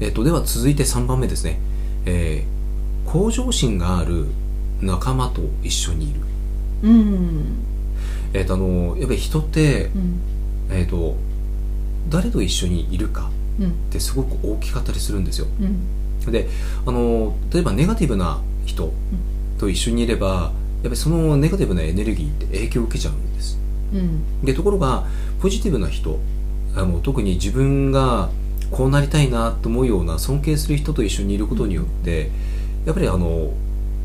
えっと、では続いて3番目ですね、えー向上心がある仲間と一緒にいる、うん。えっとあのやっぱり人って、うん。えっと誰と一緒にいるかうん。ってすごく大きかったりするんですよ。うん。であの例えばネガティブな人と一緒にいればやっぱりそのネガティブなエネルギーって影響を受けちゃうんです。うん。でところがポジティブな人あの特に自分がこうなりたいなと思うような尊敬する人と一緒にいることによってやっぱりあの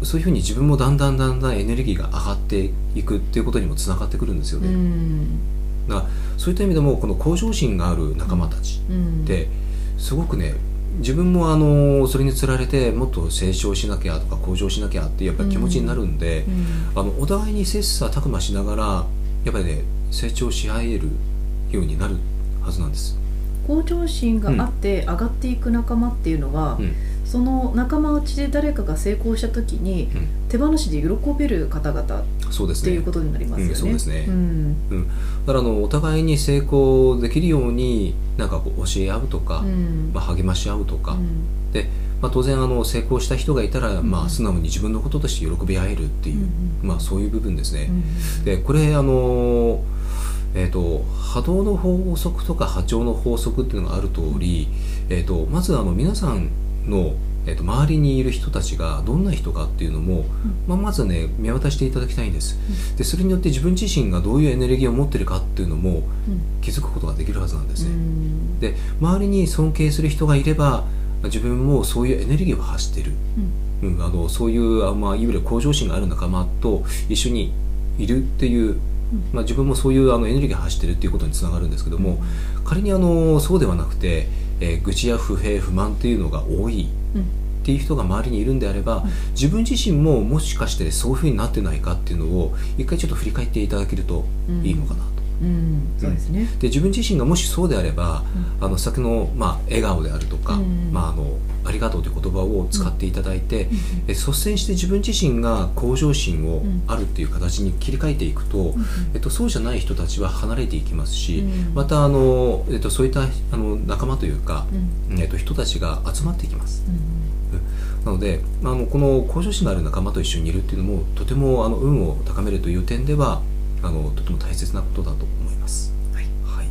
そういうふうに自分もだんだんだんだんエネルギーが上がっていくっていうことにもつながってくるんですようね、ん。だからそういった意味でもこの向上心がある仲間たちうん。ってすごくね自分もあのそれにつられてもっと成長しなきゃとか向上しなきゃっていうやっぱり気持ちになるんで、うん。あのお互いに切磋琢磨しながらやっぱりね成長し合えるようになるはずなんです。向上心があって上がっていく仲間っていうのは、うん。その仲間内で誰かが成功した時にうん。手放しで喜べる方々っそうですねていうことになりますよね。うんそうですね。うん。だからあのお互いに成功できるようになんかこう教え合うとか、うん。まあ、励まし合うとか、うん。で、まあ、当然あの成功した人がいたら、まあ、素直に自分のこととして喜び合えるっていう、うんまあ、そういう部分ですね。うんでこれあのえー、と波動の法則とか波長の法則っていうのがある通り、えー、とまずあの皆さんの、えー、と周りにいる人たちがどんな人かっていうのも、まあ、まずね見渡していただきたいんです。でそれによって自分自身がどういうエネルギーを持ってるかっていうのも気づくことができるはずなんですうね、ん。で周りに尊敬する人がいれば自分もそういうエネルギーを発してる、うん、あのそういうあ、まあ、いわゆる向上心がある仲間と一緒にいるっていう、まあ、自分もそういうあのエネルギーを発してるっていうことにつながるんですけども、仮にあのそうではなくて、えー愚痴や不平不満っていうのが多いうん。っていう人が周りにいるんであれば、うん。自分自身ももしかしてそういうふうになってないかっていうのを一回ちょっと振り返っていただけるといいのかなと。うんそうですね。で自分自身がもしそうであれば、うあの先の、まあ、笑顔であるとか、うん。まあ、あのありがとうという言葉を使っていただいて、うん。え率先して自分自身が向上心をうん。あるっていう形に切り替えていくと、うん。えっと、そうじゃない人たちは離れていきますし、うん。またあの、えっと、そういったあの仲間というか、うん。えっと、人たちが集まってきます。うん。なのであのこの向上心がある仲間と一緒にいるっていうのもとてもあの運を高めるという点ではあのとても大切なことだと思います。